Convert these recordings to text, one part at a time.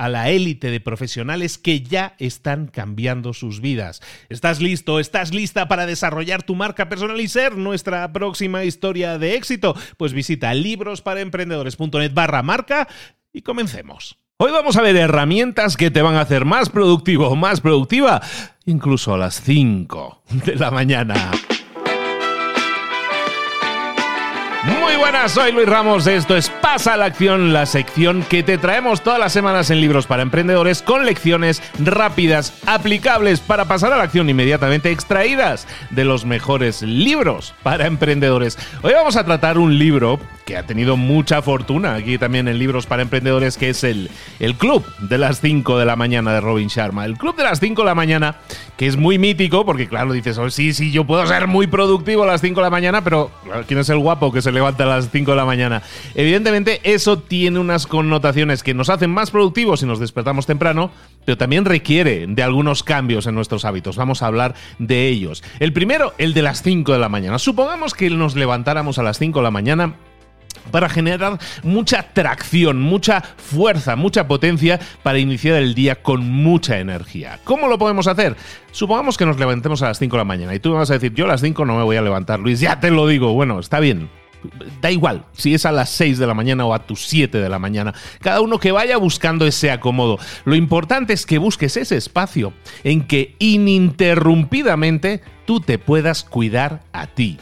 a la élite de profesionales que ya están cambiando sus vidas. ¿Estás listo? ¿Estás lista para desarrollar tu marca personal y ser nuestra próxima historia de éxito? Pues visita librosparaemprendedores.net barra marca y comencemos. Hoy vamos a ver herramientas que te van a hacer más productivo o más productiva, incluso a las 5 de la mañana. Buenas, soy Luis Ramos. Esto es Pasa a la Acción, la sección que te traemos todas las semanas en libros para emprendedores con lecciones rápidas, aplicables para pasar a la acción inmediatamente extraídas de los mejores libros para emprendedores. Hoy vamos a tratar un libro que ha tenido mucha fortuna aquí también en libros para emprendedores, que es el, el Club de las 5 de la mañana de Robin Sharma. El Club de las 5 de la mañana, que es muy mítico, porque claro, dices, oh, sí, sí, yo puedo ser muy productivo a las 5 de la mañana, pero ¿quién es el guapo que se levanta a las 5 de la mañana? Evidentemente, eso tiene unas connotaciones que nos hacen más productivos si nos despertamos temprano, pero también requiere de algunos cambios en nuestros hábitos. Vamos a hablar de ellos. El primero, el de las 5 de la mañana. Supongamos que nos levantáramos a las 5 de la mañana para generar mucha tracción, mucha fuerza, mucha potencia para iniciar el día con mucha energía. ¿Cómo lo podemos hacer? Supongamos que nos levantemos a las 5 de la mañana y tú me vas a decir, yo a las 5 no me voy a levantar, Luis, ya te lo digo, bueno, está bien. Da igual si es a las 6 de la mañana o a tus 7 de la mañana. Cada uno que vaya buscando ese acomodo. Lo importante es que busques ese espacio en que ininterrumpidamente tú te puedas cuidar a ti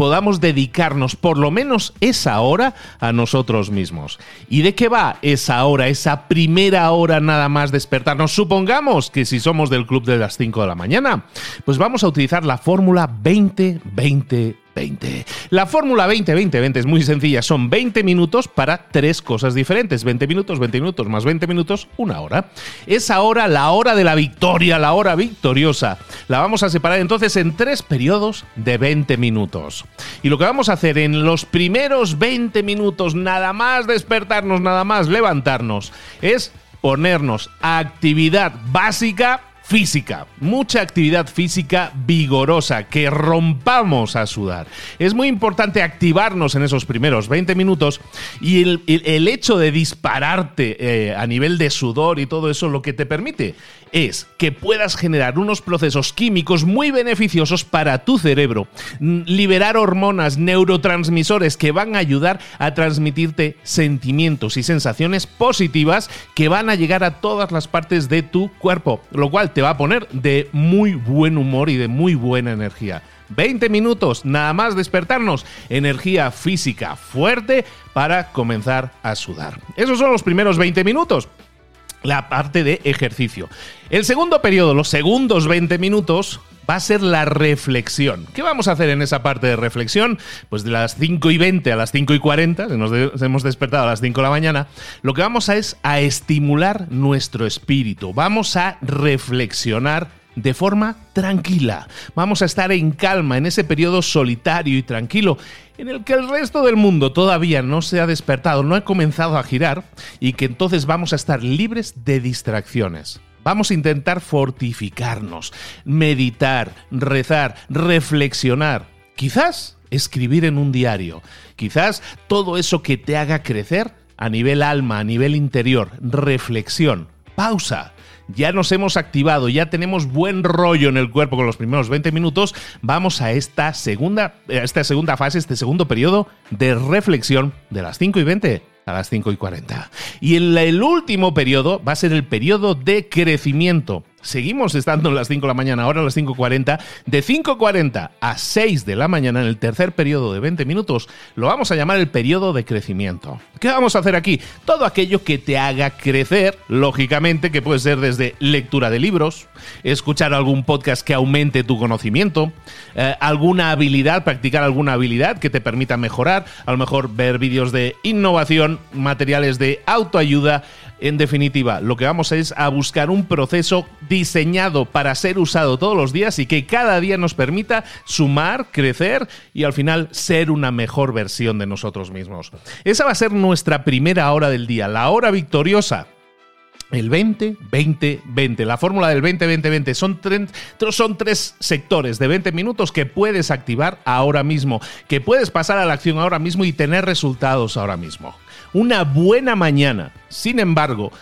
podamos dedicarnos por lo menos esa hora a nosotros mismos. ¿Y de qué va esa hora, esa primera hora nada más despertarnos? Supongamos que si somos del club de las 5 de la mañana, pues vamos a utilizar la fórmula 20-20 20. La fórmula 20-20-20 es muy sencilla, son 20 minutos para tres cosas diferentes. 20 minutos, 20 minutos más 20 minutos, una hora. Es ahora la hora de la victoria, la hora victoriosa. La vamos a separar entonces en tres periodos de 20 minutos. Y lo que vamos a hacer en los primeros 20 minutos, nada más despertarnos, nada más levantarnos, es ponernos actividad básica física, mucha actividad física vigorosa, que rompamos a sudar. Es muy importante activarnos en esos primeros 20 minutos y el, hecho de dispararte eh, a nivel de sudor y todo eso lo que te permite es que puedas generar unos procesos químicos muy beneficiosos para tu cerebro, liberar hormonas, neurotransmisores que van a ayudar a transmitirte sentimientos y sensaciones positivas que van a llegar a todas las partes de tu cuerpo, lo cual te va a poner de muy buen humor y de muy buena energía. 20 minutos, nada más despertarnos, energía física fuerte para comenzar a sudar. Esos son los primeros 20 minutos la parte de ejercicio. El segundo periodo, los segundos 20 minutos, va a ser la reflexión. ¿Qué vamos a hacer en esa parte de reflexión? Pues de las 5 y 20 a las 5 y 40, nos hemos despertado a las 5 de la mañana, lo que vamos a es a estimular nuestro espíritu. Vamos a reflexionar de forma tranquila. Vamos a estar en calma en ese periodo solitario y tranquilo en el que el resto del mundo todavía no se ha despertado, no ha comenzado a girar y que entonces vamos a estar libres de distracciones. Vamos a intentar fortificarnos, meditar, rezar, reflexionar. Quizás escribir en un diario. Quizás todo eso que te haga crecer a nivel alma, a nivel interior. Reflexión. Pausa ya nos hemos activado, ya tenemos buen rollo en el cuerpo con los primeros 20 minutos, vamos a esta segunda, a esta segunda fase, este segundo periodo de reflexión de las 5 y 20 a las 5 y 40. Y el último periodo va a ser el periodo de crecimiento. Seguimos estando en las 5 de la mañana, ahora a las 5.40. De 5.40 a 6 de la mañana, en el tercer periodo de 20 minutos, lo vamos a llamar el periodo de crecimiento. ¿Qué vamos a hacer aquí? Todo aquello que te haga crecer, lógicamente, que puede ser desde lectura de libros, escuchar algún podcast que aumente tu conocimiento, eh, alguna habilidad, practicar alguna habilidad que te permita mejorar, a lo mejor ver vídeos de innovación, materiales de autoayuda, en definitiva, lo que vamos es a buscar un proceso diseñado para ser usado todos los días y que cada día nos permita sumar, crecer y al final ser una mejor versión de nosotros mismos. Esa va a ser nuestra primera hora del día, la hora victoriosa. El 20, 20, 20. La fórmula del 20, 20, 20 son, son tres sectores de 20 minutos que puedes activar ahora mismo, que puedes pasar a la acción ahora mismo y tener resultados ahora mismo una buena mañana. Sin embargo,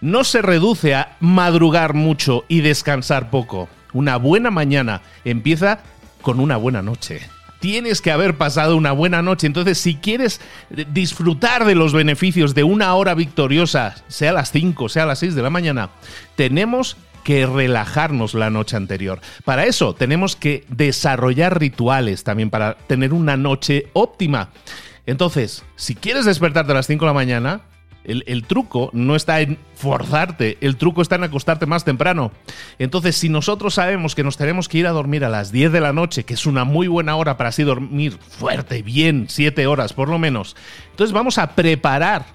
no se reduce a madrugar mucho y descansar poco. Una buena mañana empieza con una buena noche. Tienes que haber pasado una buena noche. Entonces, si quieres disfrutar de los beneficios de una hora victoriosa, sea las 5, sea las 6 de la mañana, tenemos que relajarnos la noche anterior. Para eso tenemos que desarrollar rituales también para tener una noche óptima. Entonces, si quieres despertarte a las 5 de la mañana, el, truco no está en forzarte, el truco está en acostarte más temprano. Entonces, si nosotros sabemos que nos tenemos que ir a dormir a las 10 de la noche, que es una muy buena hora para así dormir fuerte, bien, 7 horas por lo menos, entonces vamos a preparar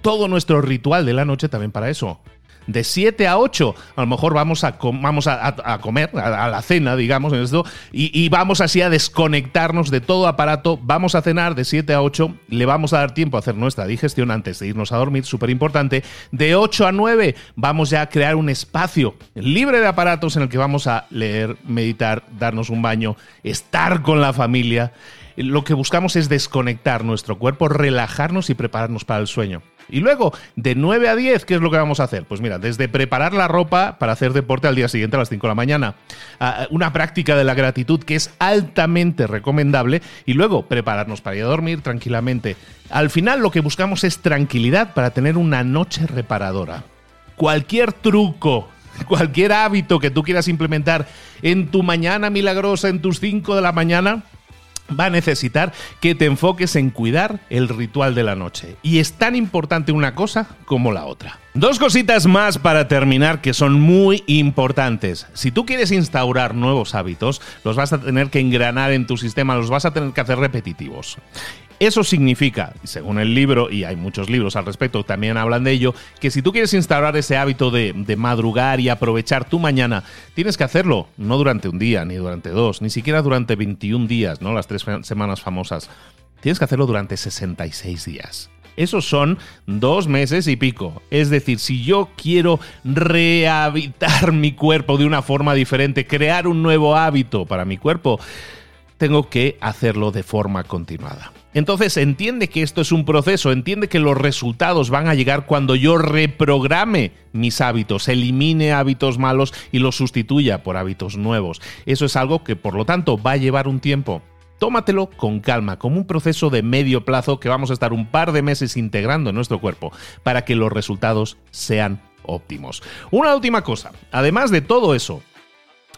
todo nuestro ritual de la noche también para eso de 7 a 8, a lo mejor vamos a, vamos a, comer, a, la cena, digamos, en esto, y, vamos así a desconectarnos de todo aparato, vamos a cenar de 7 a 8, le vamos a dar tiempo a hacer nuestra digestión antes de irnos a dormir, súper importante, de 8 a 9 vamos ya a crear un espacio libre de aparatos en el que vamos a leer, meditar, darnos un baño, estar con la familia. Lo que buscamos es desconectar nuestro cuerpo, relajarnos y prepararnos para el sueño. Y luego, de 9 a 10, ¿qué es lo que vamos a hacer? Pues mira, desde preparar la ropa para hacer deporte al día siguiente a las 5 de la mañana, una práctica de la gratitud que es altamente recomendable, y luego prepararnos para ir a dormir tranquilamente. Al final lo que buscamos es tranquilidad para tener una noche reparadora. Cualquier truco cualquier hábito que tú quieras implementar en tu mañana milagrosa, en tus 5 de la mañana, va a necesitar que te enfoques en cuidar el ritual de la noche. Y es tan importante una cosa como la otra. Dos cositas más para terminar que son muy importantes. Si tú quieres instaurar nuevos hábitos, los vas a tener que engranar en tu sistema, los vas a tener que hacer repetitivos. Eso significa, según el libro, y hay muchos libros al respecto, también hablan de ello, que si tú quieres instaurar ese hábito de, madrugar y aprovechar tu mañana, tienes que hacerlo no durante un día, ni durante dos, ni siquiera durante 21 días, ¿no? Las tres semanas famosas. Tienes que hacerlo durante 66 días. Esos son dos meses y pico. Es decir, si yo quiero rehabitar mi cuerpo de una forma diferente, crear un nuevo hábito para mi cuerpo, tengo que hacerlo de forma continuada. Entonces entiende que esto es un proceso, entiende que los resultados van a llegar cuando yo reprograme mis hábitos, elimine hábitos malos y los sustituya por hábitos nuevos. Eso es algo que por lo tanto va a llevar un tiempo. Tómatelo con calma, como un proceso de medio plazo que vamos a estar un par de meses integrando en nuestro cuerpo para que los resultados sean óptimos. Una última cosa, además de todo eso,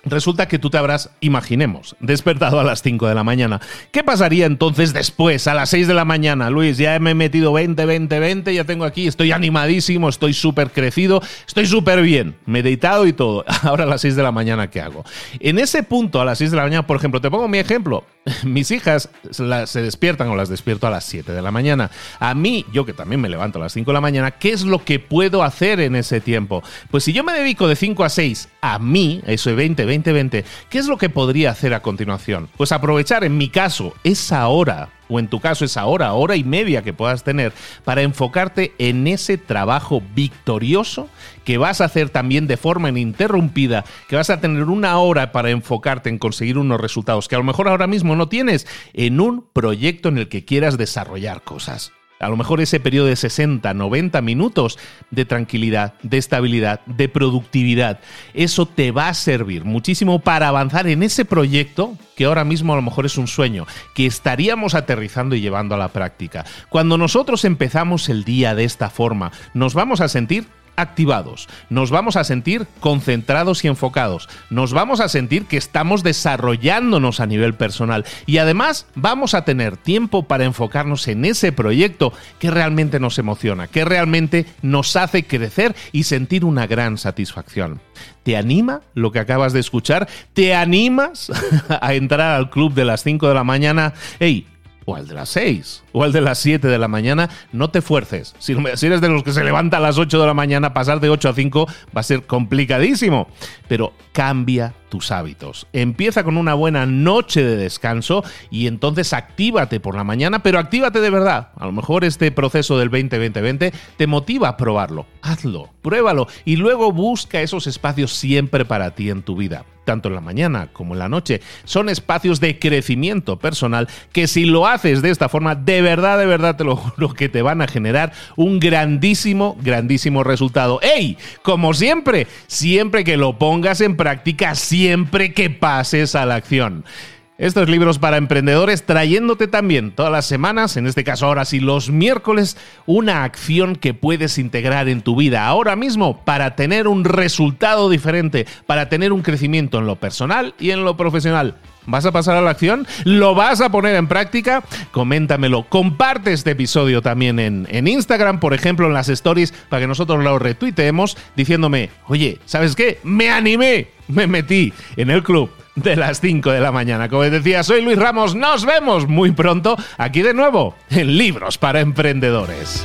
Resulta que tú te habrás, imaginemos, despertado a las 5 de la mañana. ¿Qué pasaría entonces después, a las 6 de la mañana? Luis, ya me he metido 20, 20, 20, ya tengo aquí, estoy animadísimo, estoy súper crecido, estoy súper bien, meditado y todo. Ahora a las 6 de la mañana, ¿qué hago? En ese punto, a las 6 de la mañana, por ejemplo, te pongo mi ejemplo. mis hijas se despiertan o las despierto a las 7 de la mañana. A mí, yo que también me levanto a las 5 de la mañana, ¿qué es lo que puedo hacer en ese tiempo? Pues si yo me dedico de 5 a 6 a mí, eso es 20, 20, 20, ¿qué es lo que podría hacer a continuación? Pues aprovechar, en mi caso, esa hora o en tu caso esa hora, hora y media que puedas tener para enfocarte en ese trabajo victorioso que vas a hacer también de forma ininterrumpida, que vas a tener una hora para enfocarte en conseguir unos resultados que a lo mejor ahora mismo no tienes en un proyecto en el que quieras desarrollar cosas. A lo mejor ese periodo de 60, 90 minutos de tranquilidad, de estabilidad, de productividad, eso te va a servir muchísimo para avanzar en ese proyecto que ahora mismo a lo mejor es un sueño, que estaríamos aterrizando y llevando a la práctica. Cuando nosotros empezamos el día de esta forma, nos vamos a sentir activados, nos vamos a sentir concentrados y enfocados, nos vamos a sentir que estamos desarrollándonos a nivel personal y además vamos a tener tiempo para enfocarnos en ese proyecto que realmente nos emociona, que realmente nos hace crecer y sentir una gran satisfacción. ¿Te anima lo que acabas de escuchar? ¿Te animas a entrar al club de las 5 de la mañana? Hey, o al de las 6 o al de las 7 de la mañana, no te fuerces. Si, eres de los que se levanta a las 8 de la mañana, pasar de 8 a 5 va a ser complicadísimo. Pero cambia tus hábitos. Empieza con una buena noche de descanso y entonces actívate por la mañana, pero actívate de verdad. A lo mejor este proceso del 20-20-20 te motiva a probarlo. Hazlo, pruébalo y luego busca esos espacios siempre para ti en tu vida tanto en la mañana como en la noche. Son espacios de crecimiento personal que si lo haces de esta forma, de verdad, de verdad te lo juro que te van a generar un grandísimo, grandísimo resultado. ¡Ey! Como siempre, siempre que lo pongas en práctica, siempre que pases a la acción. Estos libros para emprendedores trayéndote también todas las semanas, en este caso ahora sí los miércoles, una acción que puedes integrar en tu vida ahora mismo para tener un resultado diferente, para tener un crecimiento en lo personal y en lo profesional. ¿Vas a pasar a la acción? ¿Lo vas a poner en práctica? Coméntamelo. Comparte este episodio también en, en, Instagram, por ejemplo, en las stories, para que nosotros lo retuiteemos diciéndome, oye, ¿sabes qué? Me animé, me metí en el club de las 5 de la mañana. Como decía, soy Luis Ramos. Nos vemos muy pronto aquí de nuevo en Libros para Emprendedores.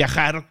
viajar